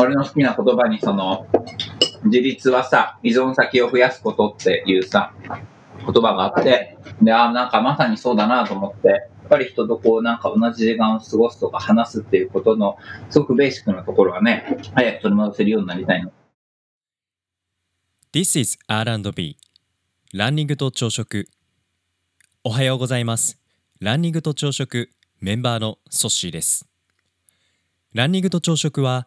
俺の好きな言葉にその、自立はさ、依存先を増やすことっていうさ、言葉があって、で、あなんかまさにそうだなと思って、やっぱり人とこうなんか同じ時間を過ごすとか話すっていうことの、すごくベーシックなところはね、早く取り戻せるようになりたいの。This is R&B. ランニングと朝食。おはようございます。ランニングと朝食メンバーのソッシーです。ランニングと朝食は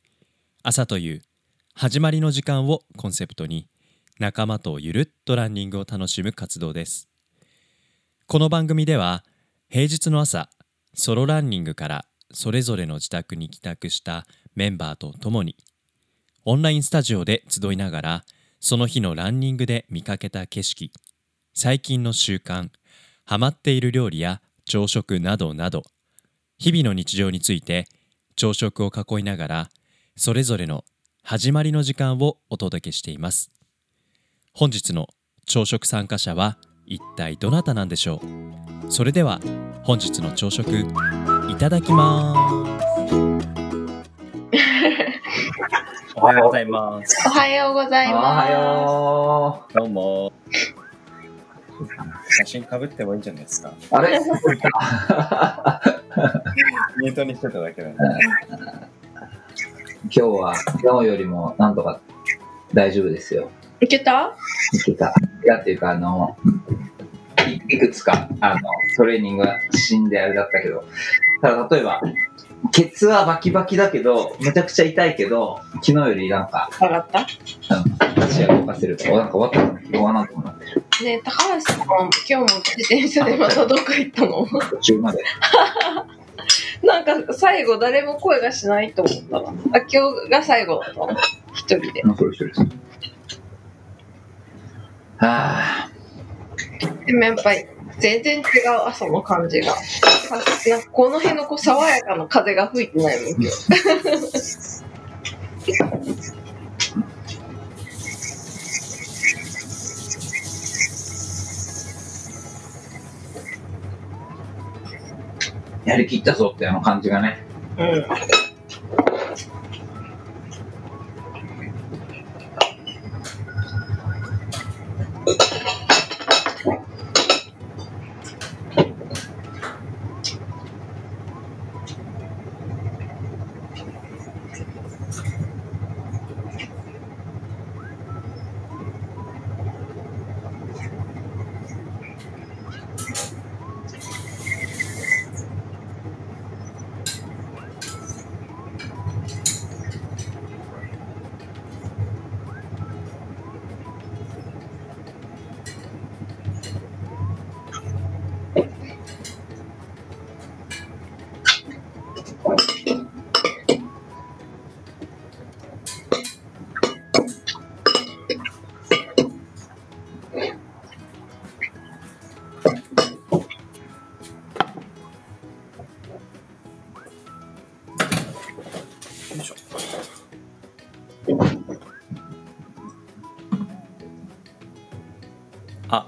朝という始まりの時間をコンセプトに仲間とゆるっとランニングを楽しむ活動です。この番組では平日の朝ソロランニングからそれぞれの自宅に帰宅したメンバーと共にオンラインスタジオで集いながらその日のランニングで見かけた景色最近の習慣ハマっている料理や朝食などなど日々の日常について朝食を囲いながらそれぞれの始まりの時間をお届けしています本日の朝食参加者は一体どなたなんでしょう？それでは本日の朝食いただきますおはようございます。おはようございおはます。よどうも。写真かぶってもいいんじゃないですか？ー。あれ？ミュートにしてただけだね。今日は昨日よりもなんとか大丈夫ですよ。いけた？いけた。いやっていうか、あの、いいくつか、あの、トレーニングが死んであれだったけど、ただ例えば、ケツはバキバキだけど、めちゃくちゃ痛いけど、昨日よりなんか、上がった？うん、足が動かせると、おなんか終わったの疲労がなんともなってる。ねえ高橋さん、今日も自転車でまたどこ行ったの？途中まで。なんか最後誰も声がしないと思ったな。あ、今日が最後だったの一人で。もうそれ一人です。はぁ、でもやっぱり全然違う朝の感じが。あなんかこの辺のこう爽やかな風が吹いてないもん、今日。やりきったぞってあの感じがね。うん。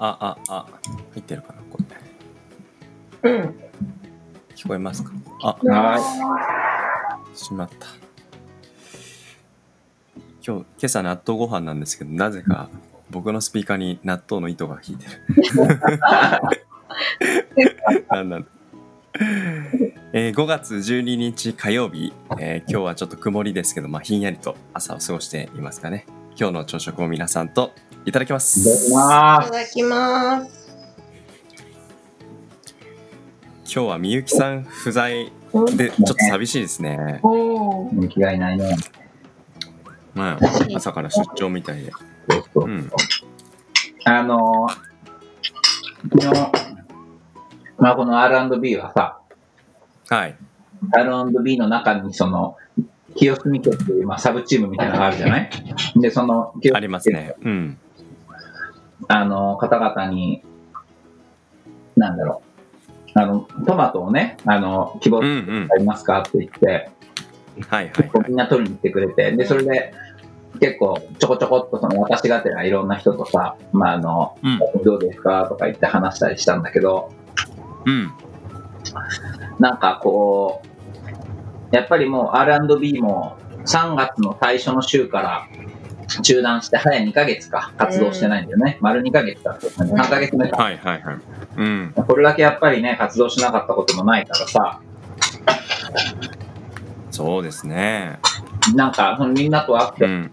あ、あ、あ、あ、入ってるかなこれ。うん。聞こえますか？あ、はしまった。今日、今朝納豆ご飯なんですけど、なぜか僕のスピーカーに納豆の糸が引いてる。なんなんえー5月12日火曜日、えー今日はちょっと曇りですけど、まあ、ひんやりと朝を過ごしていますかね。今日の朝食を皆さんといただきまい。す。いただきまいただきます。今日はみゆきさん不在うんでちょっと寂しいですね。おーす。人気がいないね。まあ、朝から出張みたいで。そうん。あのー、昨日、まあこの R&B はさ、はい。R&B の中にその、清澄家っていう、まあ、サブチームみたいなのがあるじゃない？で、その、清澄家ありますね。うん。あの、方々に、なんだろう。あの、トマトをね、あの、希望。ありますかって言って、はいはいみんな取りに来てくれて、で、それで、結構ちょこちょこっとその私がてらいろんな人とさ、まああの、うんどうですかとか言って話したりしたんだけど、うん。なんかこう、やっぱりもう R&B も3月の最初の週から中断して早2ヶ月か活動してないんだよね。丸2ヶ月だった。3ヶ月目か。はいはいはい。うん。これだけやっぱりね、活動しなかったこともないからさ、そうですね。なんかそのみんなと会ってう、ん。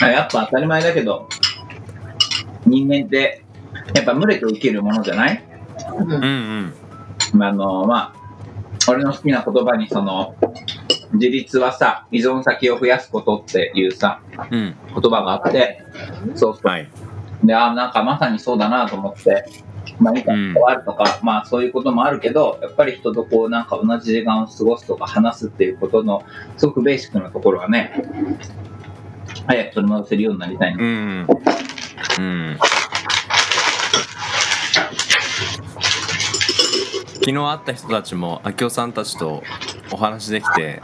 やっぱ当たり前だけど、人間ってやっぱ群れて生きるものじゃない？うんうん。あの、まあ、俺の好きな言葉にその、自立はさ、依存先を増やすことっていうさ、うん。言葉があって、そうそう。はい。で、あなんかまさにそうだなと思って、まあ、いいことがあるとか、まあそういうこともあるけど、やっぱり人とこうなんか同じ時間を過ごすとか話すっていうことの、すごくベーシックなところはね、早く取り戻せるようになりたいな。うん。うん。昨日会った人たちも、明夫さんたちとお話できて、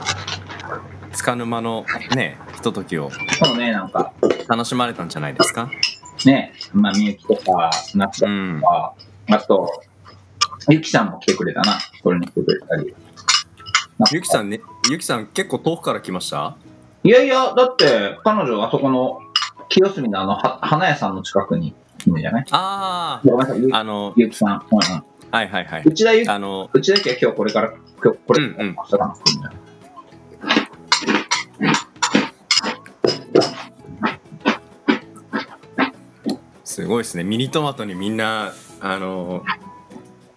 つかの間のね、ひとときをそうね、なんか、楽しまれたんじゃないですか？ね、まあみゆきとか、夏とうん。か、あと、ゆきさんも来てくれたな、これに来てくれたり。ゆきさんね、ゆきさん結構遠くから来ました？いやいや、だって、彼女あそこの、清澄のあの、は花屋さんの近くにいるんじゃない？ああ、あの、ゆきさん。うんうん。はいはいはい。内田ゆき、あの、内田ゆきは今日これから、今日これ、うんうん。明日かな来るんだよすごいですね。ミニトマトにみんな、あの、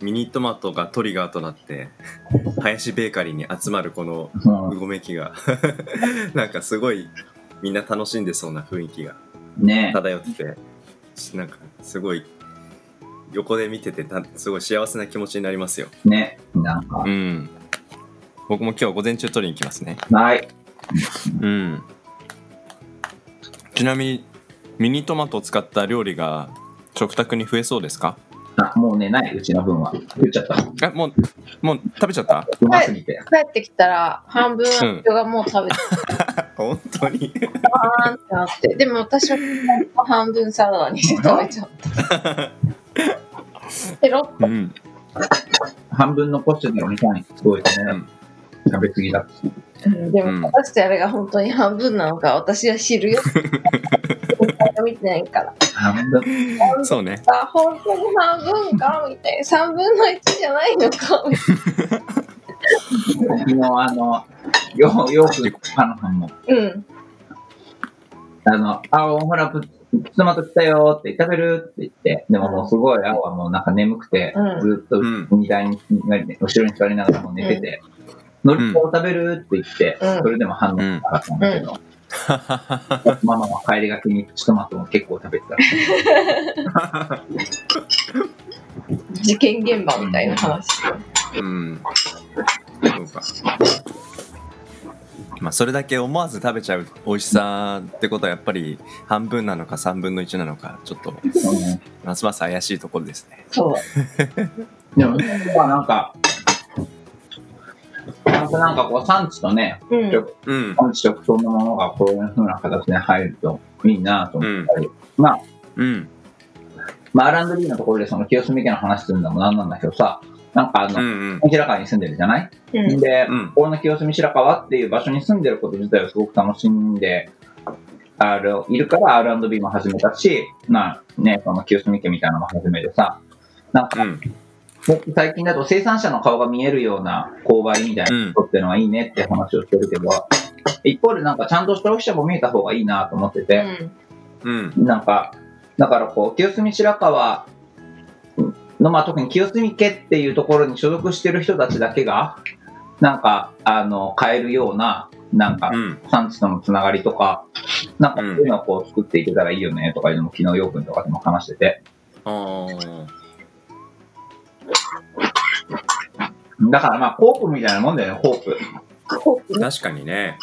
ミニトマトがトリガーとなって、林ベーカリーに集まるこのうごめきが、なんかすごいみんな楽しんでそうな雰囲気がね漂ってて、なんかすごい横で見ててたすごい幸せな気持ちになりますよ。ねなんかう、ん。僕も今日午前中取りに行きますね。はい。うん。ちなみにミニトマトを使った料理が食卓に増えそうですか？あ、もうね、ない、うちの分は。食っちゃった。えもうもう食べちゃった？うますぎて。帰ってきたら、半分の人がもう食べて 本当に？たーってなって。でも私は半分サラダにして食べちゃった。ペロッうん半分残してたのにさ、すごいね。食べ過ぎだ。うんでうんも、果たしてあれが本当に半分なのか、私は知るよ。見てないから。半分。そうねあ、本当に半分か？みたいな。三分の一じゃないのか？みたい昨日、あの、よう、よく、パナさんも、な。うん。あの、あ、ほら、プトマト来たよって、食べるって言って、でももうすごい、青はもうなんか眠くて、うんずっとうん荷台に、後ろに座りながらもう寝てて、のりこを食べるって言って、うんそれでも反応なかったんだけど、ママは帰りがけにプチトマトも結構食べてた。事件現場みたいな話。うんそうかまあそれだけ思わず食べちゃう美味しさってことはやっぱり半分なのか3分の1なのかちょっとうんますます怪しいところですねそう。でも、まあなんか、なんかなんかこう産地とね、うん。うん。産地直送のものがこういう風な形で入るといいなと思ったり、まあ、うん。まあ R&B のところでその清澄家の話するのもなんなんだけどさ、なんかあの、うんうん。白川に住んでるじゃない、うん。で、うん。この清澄白河っていう場所に住んでること自体をすごく楽しんで、ある、いるから R&B も始めたし、まあね、その清澄家みたいなのも始めてさ、なんかうん最近だと生産者の顔が見えるような購買みたいなことっていうのはいいねって話をしてるけど、一方でなんかちゃんと消費者も見えた方がいいなと思ってて、うん。なんか、だからこう、清澄白河の、まあ特に清澄家っていうところに所属してる人たちだけが、なんか、あの、買えるような、なんかう、ん。産地とのつながりとか、なんかそういうのをこう作っていけたらいいよねとかいうのも昨日ようくんとかでも話してて。あーだからまあ、ホープみたいなもんだよね、ホープ。コープね確かにね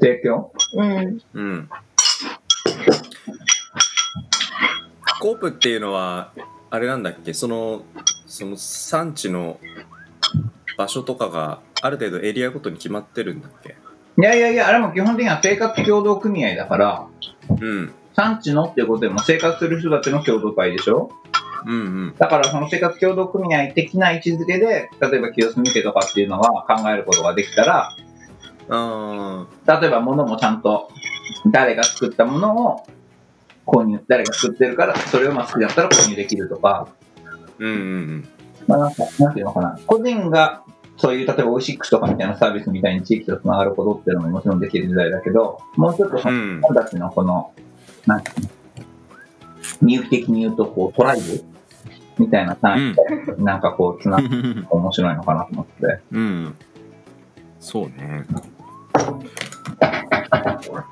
提供うん。うん。コープっていうのは、あれなんだっけ、その、その産地の場所とかがある程度エリアごとに決まってるんだっけ？いやいやいや、あれも基本的には生活協同組合だから、うん。産地のっていうことでも生活する人たちの共同体でしょ？うんうん。だからその生活協同組合的な位置づけで、例えば清澄家とかっていうのは考えることができたら、あ例えば物もちゃんと誰が作ったものを購入、誰が作ってるから、それをまあ好きだったら購入できるとか、あ。うんうんまあなんか、なんていうのかな、個人がそういう、例えばオイシックスとかみたいなサービスみたいに地域とつながることっていうのももちろんできる時代だけど、もうちょっとそのうん。うん自。分たちのこの、なんていうの、入気的に言うと、こう、トライブ？みたいな単位で、なんかこう、つながって面白いのかなと思って。うん。そうね。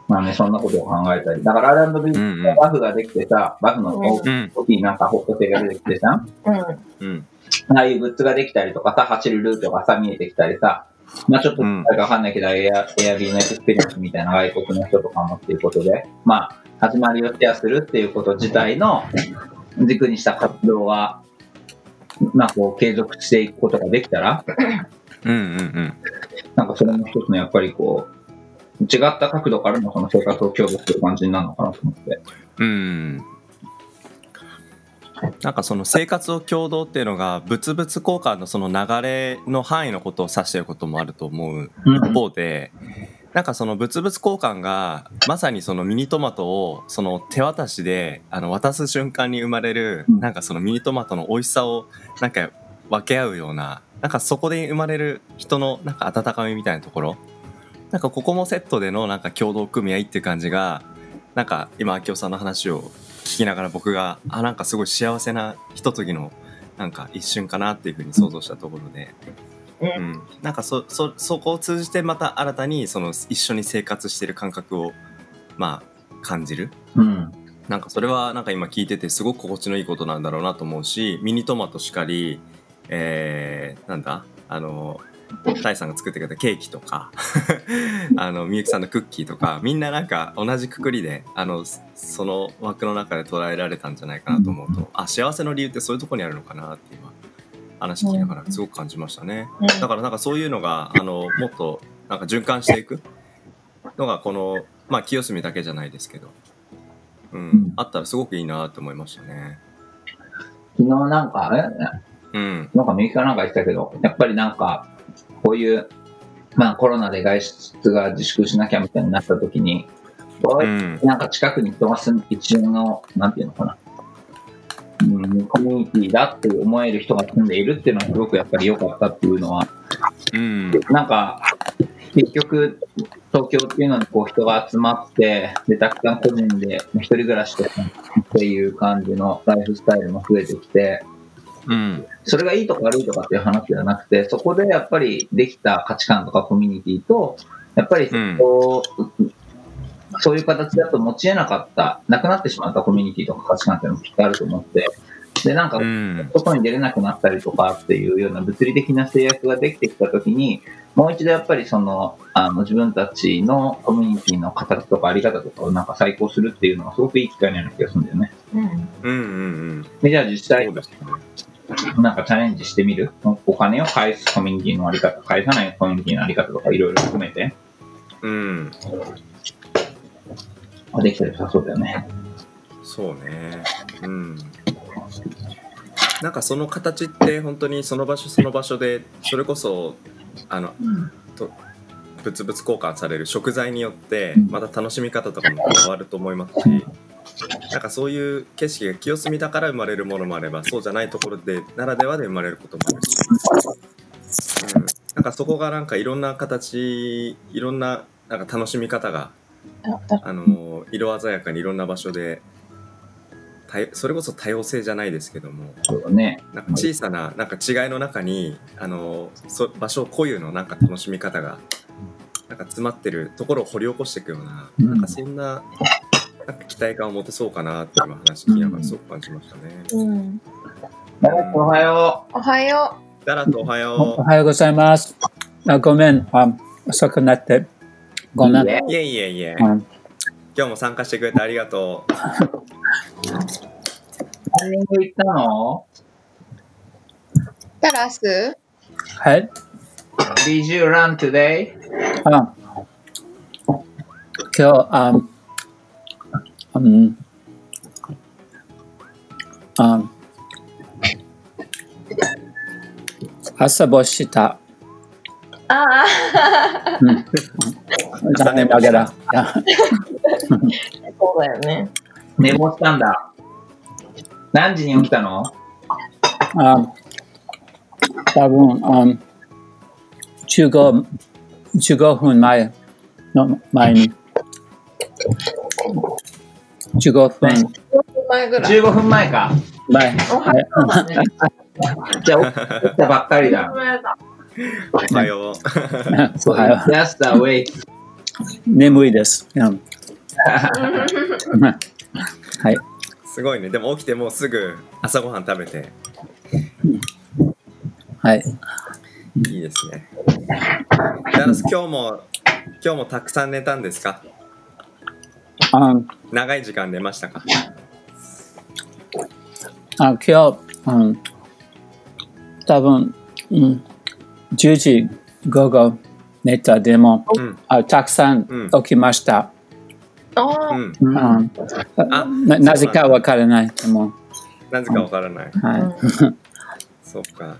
まあね、そんなことを考えたり。だから R&B うんうんバフができてさ、バフの大うん。きいなんかホットテが出てきてさ、うん。うん。ああいうグッズができたりとかさ、走るルートがさ、見えてきたりさ、まあちょっと、うん誰かわかんないけど、エア、エアビーのエクスペリエンスみたいな外国の人とかもっていうことで、まあ、始まりをシェアするっていうこと自体の軸にした活動が、まあこう、継続していくことができたら、うんうんうん。なんかそれも一つのやっぱりこう、違った角度からのその生活を強化する感じになるのかなと思って。うん。なんかその生活を共同っていうのが物々交換のその流れの範囲のことを指していることもあると思ううん一方でなんかその物々交換がまさにそのミニトマトをその手渡しであの渡す瞬間に生まれるうん。なんかそのミニトマトの美味しさをなんか分け合うようななんかそこで生まれる人のなんか温かみみたいなところ。なんかここもセットでのなんか共同組合っていう感じがなんか今明夫さんの話を聞きながら僕があなんかすごい幸せなひとときのなんか一瞬かなっていうふうに想像したところで、ううん、なんかそそそこを通じてまた新たにその一緒に生活してる感覚をまあ感じる。うん。なんかそれはなんか今聞いててすごく心地のいいことなんだろうなと思うしミニトマトしかり、えー、なんだ？あのタイさんが作ってくれたケーキとか あのみゆきさんのクッキーとかみんななんか同じくくりであのそその枠の中で捉えられたんじゃないかなと思うとあ幸せの理由ってそういうところにあるのかなって今話聞きながらすごく感じましたね。うん。だからなんかそういうのがあのもっとなんか循環していく。のがこのまあ清澄だけじゃないですけど、うん。うん。あったらすごくいいなと思いましたね。昨日なんか、あれ？うん。なんか右かなんか言ってたけど、やっぱりなんか、こういう、まあコロナで外出が自粛しなきゃみたいになった時に、うん。なんか近くに人が住む一応の、なんていうのかな、うん、コミュニティだって思える人が住んでいるっていうのはすごくやっぱり良かったっていうのは、うん。なんか、結局、東京っていうのにこう人が集まって、で、たくさん個人で一人暮らしとかっていう感じのライフスタイルも増えてきて、うん。それがいいとか悪いとかっていう話ではなくて、そこでやっぱりできた価値観とかコミュニティと、やっぱりそこそういう形だと持ち得なかった、なくなってしまったコミュニティとか価値観っていうのもきっとあると思って、で、なんかう、ん外に出れなくなったりとかっていうような物理的な制約ができてきたときに、もう一度やっぱりその、あの、自分たちのコミュニティの形とかあり方とかをなんか再考するっていうのはすごくいい機会になる気がするんだよね。うん。うんうんでじゃあ実そ際。なんかチャレンジしてみる？お金を返すコミュニティのあり方、返さないコミュニティのあり方とかいろいろ含めて、うんできたら良さそうだよね。そうね。うん。なんかその形って本当にその場所その場所でそれこそあのと物々交換される食材によってうん。また楽しみ方とかも変わると思いますし、なんかそういう景色が清澄だから生まれるものもあればそうじゃないところでならではで生まれることもあるし、うん、なんかそこがなんかいろんな形いろんななんか楽しみ方があの色鮮やかにいろんな場所でそれこそ多様性じゃないですけどもそうだね。なんか小さななんか違いの中にあのそ場所固有のなんか楽しみ方がなんか詰まってるところを掘り起こしていくような,、うんなんかそんななんか期待感を持てそうかなって今話聞きながらすごく感じましたね。うん。おはよおはよダラとおはおよおはようございます。あごめん、あ遅くなって。ごめん。いえいえいえ、うん今日も参加してくれてありがとう。ランニング行ったの？タラス？はい。?Did you run today? あ今日、あうん、あ朝ぼした。ああ、うん、残念ながら。いやそうだよね。寝坊したんだ。何時に起きたの？あ多分、あ15、15分前の前に。15分ね前ぐらい。?15 分前か。前。おはようだね。じゃあ起きたばっかりだ。おはよう。おはよ Just awake. う眠いです。うんはい。すごいね。でも起きてもうすぐ朝ごはん食べてはい。いいですね。ダラス今日も今日もたくさん寝たんですか？あ長い時間寝ましたか？あ今日、うん、多分、うん、10時午後寝たでも、うん。あたくさんうん起きました。ななぜかわからない。でも、なぜかわからない。はい。そうか。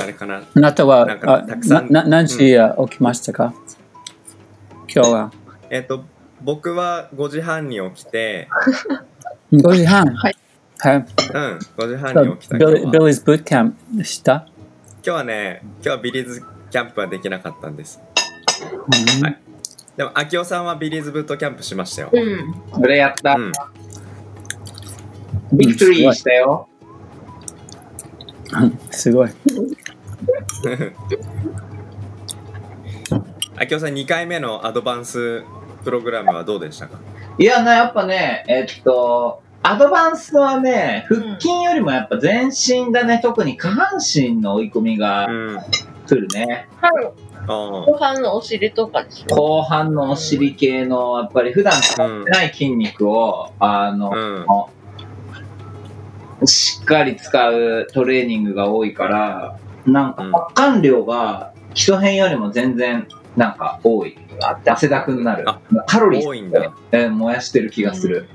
あれかな？あなたはなんかあたくさんなな何時起きましたか、今日は。えっ、と、僕は5時半に起きて、5時半？はい。はい。うん、5時半に起きたビリーズ・ブートキャンプした、今日はね、今日はビリーズキャンプはできなかったんです。うんはいでも、秋夫さんはビリーズブートキャンプしましたよ。うん。俺やったう。ん。ビクトリーしたよ。すごい。秋夫さん、2回目のアドバンスプログラムはどうでしたか？いやな、やっぱね、えっと、アドバンスはね、腹筋よりもやっぱ全身だね、特に下半身の追い込みが来るね。あ。後半のお尻とかでしょ？後半のお尻系の、やっぱり普段使ってない筋肉を、あの、うん。しっかり使うトレーニングが多いから、なんかうん発汗量が基礎編よりも全然なんか多い。汗だくになるあ。カロリー多いんだ。えー燃やしてる気がする。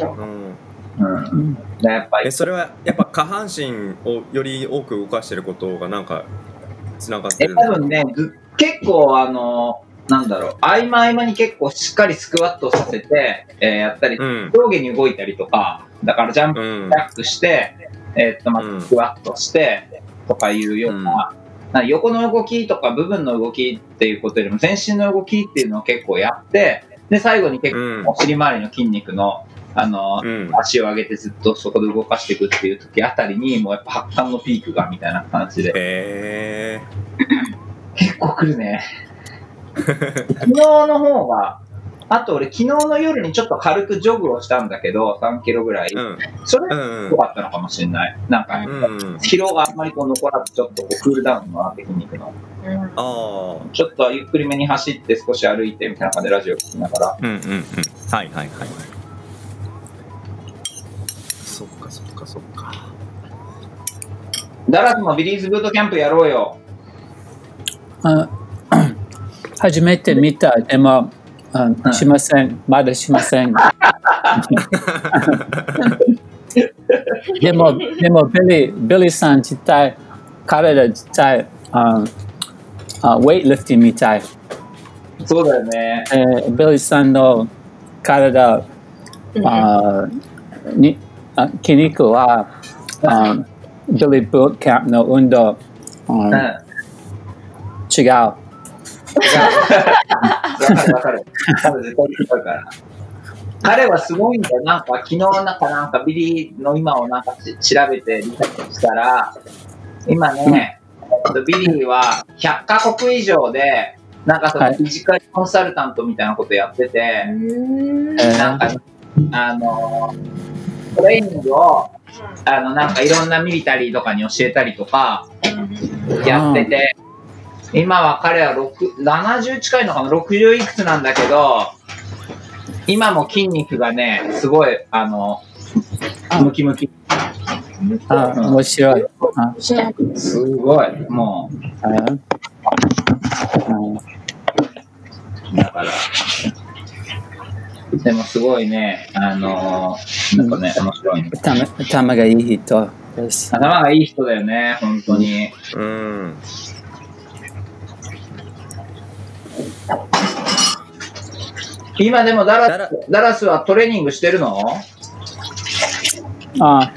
うん。うん。やっぱりえ、それはやっぱ下半身をより多く動かしてることがなんかつながってえ、る多分ね、ず結構あの、なんだろう、合間合間に結構しっかりスクワットさせて、えーやったり、うん。上下に動いたりとか、だからジャンプうん。ジャックして、えーっと、まうんずスクワットして、とかいうような、なんか横の動きとか部分の動きっていうことよりも全身の動きっていうのを結構やって、で、最後に結うん構お尻周りの筋肉の、あの、うん。足を上げてずっとそこで動かしていくっていう時あたりに、もうやっぱ発汗のピークがみたいな感じで、へ結構来るね。昨日の方が、あと俺昨日の夜にちょっと軽くジョグをしたんだけど、3キロぐらいー。。うん。それうん良かったのかもしれない。なんか。疲労があんまりこう残らず、ちょっとこうクールダウンになって筋肉の。うんああ。ちょっとゆっくりめに走って少し歩いてみたいな感じでラジオ聞きながら。うんうんうん。はいはいはい。そっかそっかそっか。ダラスもビリーズブートキャンプやろうよ。あ 初めて見た、でも、あうんしません。まだしません。でも、でも、ビリー、ビリーさん自体、体自体、ああウェイトリフティングみたい。そうだよね。えービリーさんの体、あにあ筋肉は、あビリーブートキャンプの運動、あうん。わ違う。かるわかる。多分絶対違うから。彼はすごいんだよ。なんか昨日なんかなんかビリーの今をなんかし調べてリサーチしたら、今ね、えっとビリーは100カ国以上で、なんかそのはいフィジカルコンサルタントみたいなことやってて、うんえーなんか、あの、トレーニングを、あの、なんかいろんなミリタリーとかに教えたりとか、やってて、今は彼は6 70近いのかな ?60 いくつなんだけど、今も筋肉がね、すごい、あの、ムキムキ。あ、面白い。あすごい。もう、だから。でもすごいね、あのなんかね、面白いね。頭頭がいい人です。頭がいい人だよね、本当に。うん。今でもダダラダラスはトレーニングしてるの？あ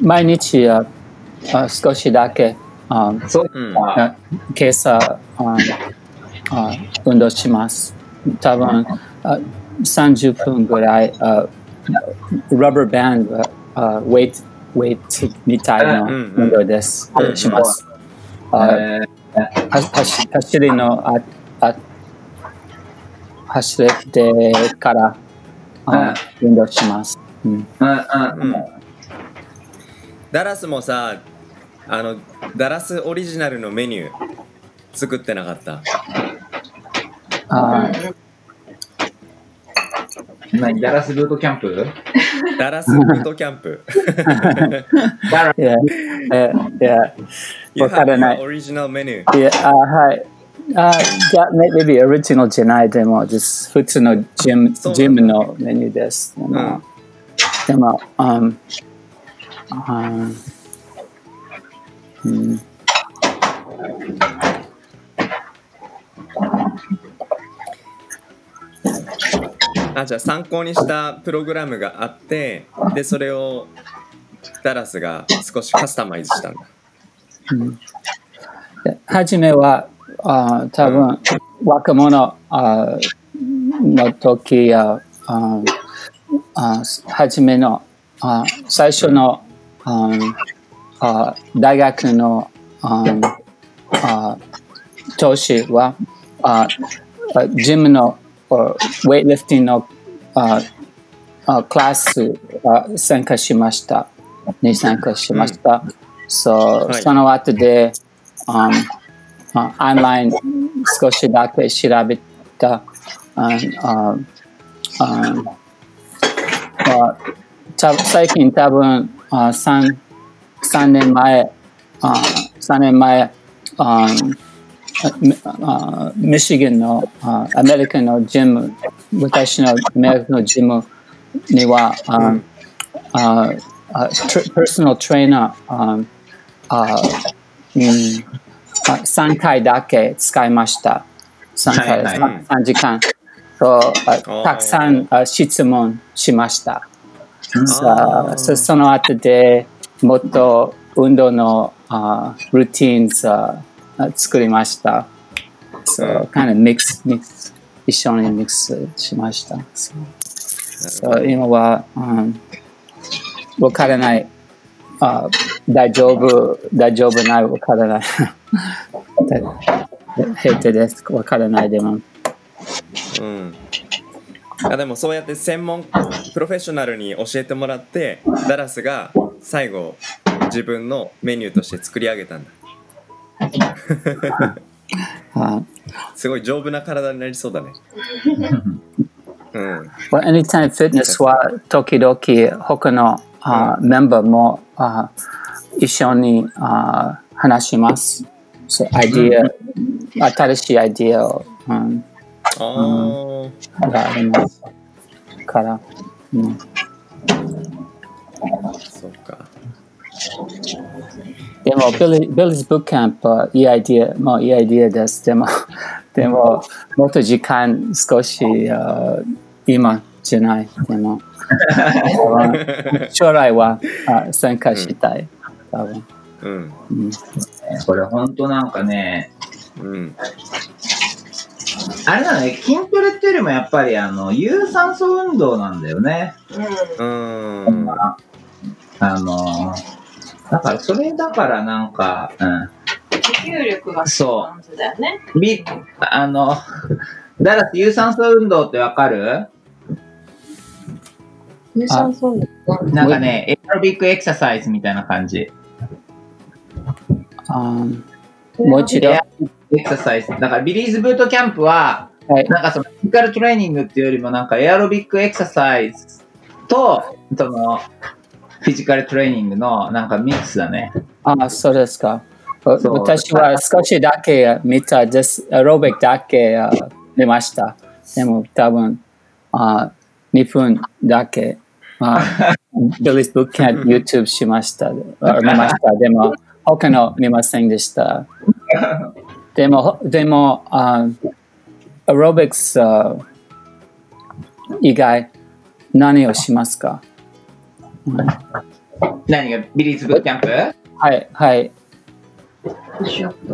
毎日ああ少しだけあそう今朝ああ運動します。多分あ30分ぐらいあラバーバンドあウェイトウェイトみたいな運動です。うんします。走走りのああ走れてからあ運動します。うんうんうんうん。ダラスもさ、あの、ダラスオリジナルのメニュー作ってなかった？あ何？ダラスブートキャンプ？ダラスブートキャンプ。ダラいや、えいや、You わか have らな your い。original menu. いや、あはい。あじゃあ、maybe original じゃないでも、just 普通のジムそうジムのメニューです。でも、でも、um, あうん、あ、じゃあ参考にしたプログラムがあって、で、それをダラスが少しカスタマイズしたんだ。で初めは、あ多分、若者あの時や、ああ初めの、あ最初の、ああ大学の、ああ年は、あジムの、あウェイトリフティングのああクラスあ参加しました。に参加しました。そうはいその後で、ああオンライン少しだけ調べた。ああああた最近多分あ 3, 3年前あ3年前あミあミシガンのあアメリカのジム私のアメリカのジムにはあ、ああパーソナルトレーナーああ、うん、あ3回だけ使いました。3回、はいはい。3時間。とあたくさんあ質問しました。さあそその後でもっと運動のあルーティンズ作りました。そう、kind of mix, mix 一緒にミックスしました。そうそう今は、うん、わからない。あ大丈夫、大丈夫ない、わからない。平手です。わからないでも。うん。あでもそうやって専門プロフェッショナルに教えてもらってダラスが最後自分のメニューとして作り上げたんだあすごい丈夫な体になりそうだね。うん、Well, Anytime Fitness は時々他の、あメンバーもあ一緒にあ話します。そうアイディア、新しいアイディアを、うん、ああ、がありますから、うん、そっかでも、ビリビリーズ・ブックキャンプはいいアイディア、もういいアイディアです。でも、でも、もっと時間少しあ今じゃない。でも、将来はあ参加したい。多分うんうんこれ本当なんかね、うんあれなのね、筋トレっていうよりもやっぱりあの、有酸素運動なんだよね。うんあの、だからそれだからなんか、うん。持久力がそう感じだよね。ビあの、ダラス有酸素運動ってわかる？有酸素運動なんかね、エアロビックエクササイズみたいな感じ。あもう一度エアエクササイズ。だからビリーズブートキャンプは、はい。なんかそのフィジカルトレーニングっていうよりもなんかエアロビックエクササイズと、その、フィジカルトレーニングのなんかミックスだね。あ、そうですか。私は少しだけ見たです。アロビックだけあ見ました。でも多分あ2分だけ。あビリーズブックキャンプ YouTube しました。あ見ました。でも他の見ませんでした。でも、でも、あアロビクスあ以外何をしますか？何がビリーズブートキャンプ？はい、はい。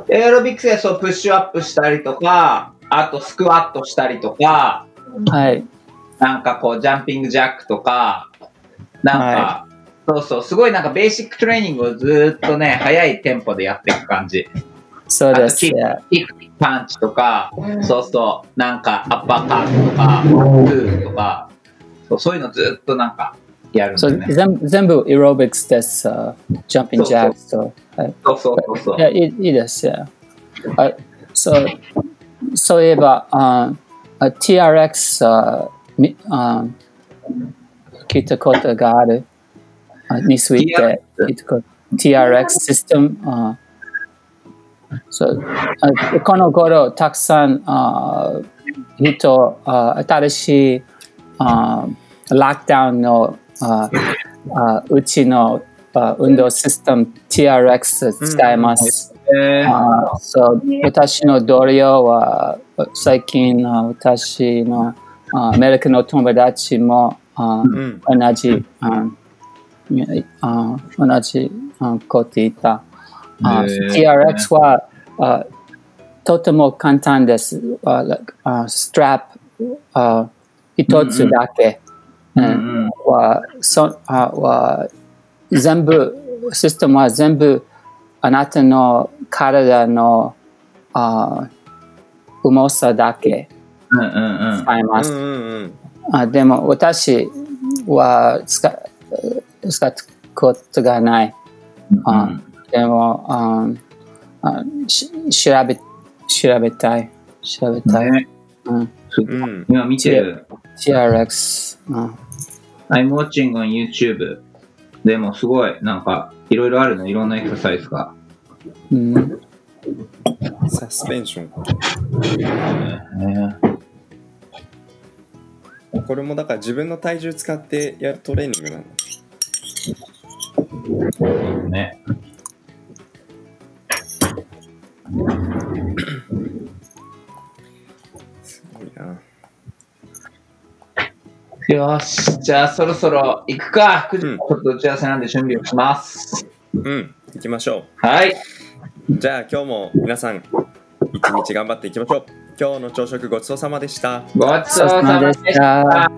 エアロビクスでそうプッシュアップしたりとか、あとスクワットしたりとか、はい。なんかこうジャンピングジャックとか、なんか、はそうそう、すごいなんかベーシックトレーニングをずーっとね、速いテンポでやっていく感じ。そうです。あとキックパンチとか、そうそう、なんかアッパーカットとか、グーとか、そうそういうのずっとなんかやるんだそうよね。全部全部エロビクスです。uh, ジャンピングジャックと。はい。そうそうそうそうい。や、いいいいですよ。はい。そう、そういえば、あ TRX あみあ聞いたことがある。あについて聞いたこと TRX システム。あそうあこの頃、たくさんあ人あ新しいあロックダウンのああうちのあ運動システム TRX 使います。えーあそう私の同僚は最近あ私のあアメリカの友達もあうん。同じああ同じあこと言った。あへー TRX はあとても簡単です。あストラップあ一つだけ。うんうんうんはそあは全部システムは全部あなたの体のあ重さだけうんうんうん。使います。うんうんうん。あでも私は使使ったことがない。あでもああし調べ調べたい。調べたい。ねうん。今見てる。TRX、うん。I'm watching on YouTube。でもすごい、なんか、いろいろあるの、いろんなエクササイズが。うんサスペンション。ねこれもだから自分の体重使ってやるトレーニングなんだ。ね。よし、じゃあそろそろ行くか。9時うんちょっと打ち合わせなんで準備をします。うん。行きましょはい。う。じゃあ今日も皆さん、一日頑張っていきましょう。今日の朝食ごちそうさまでした。ごちそうさまでした。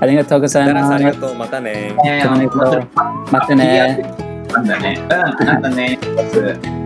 ありがとうございダラスあります。がとう。またね。ねまたねまたね。なんだね。うん、なんだね。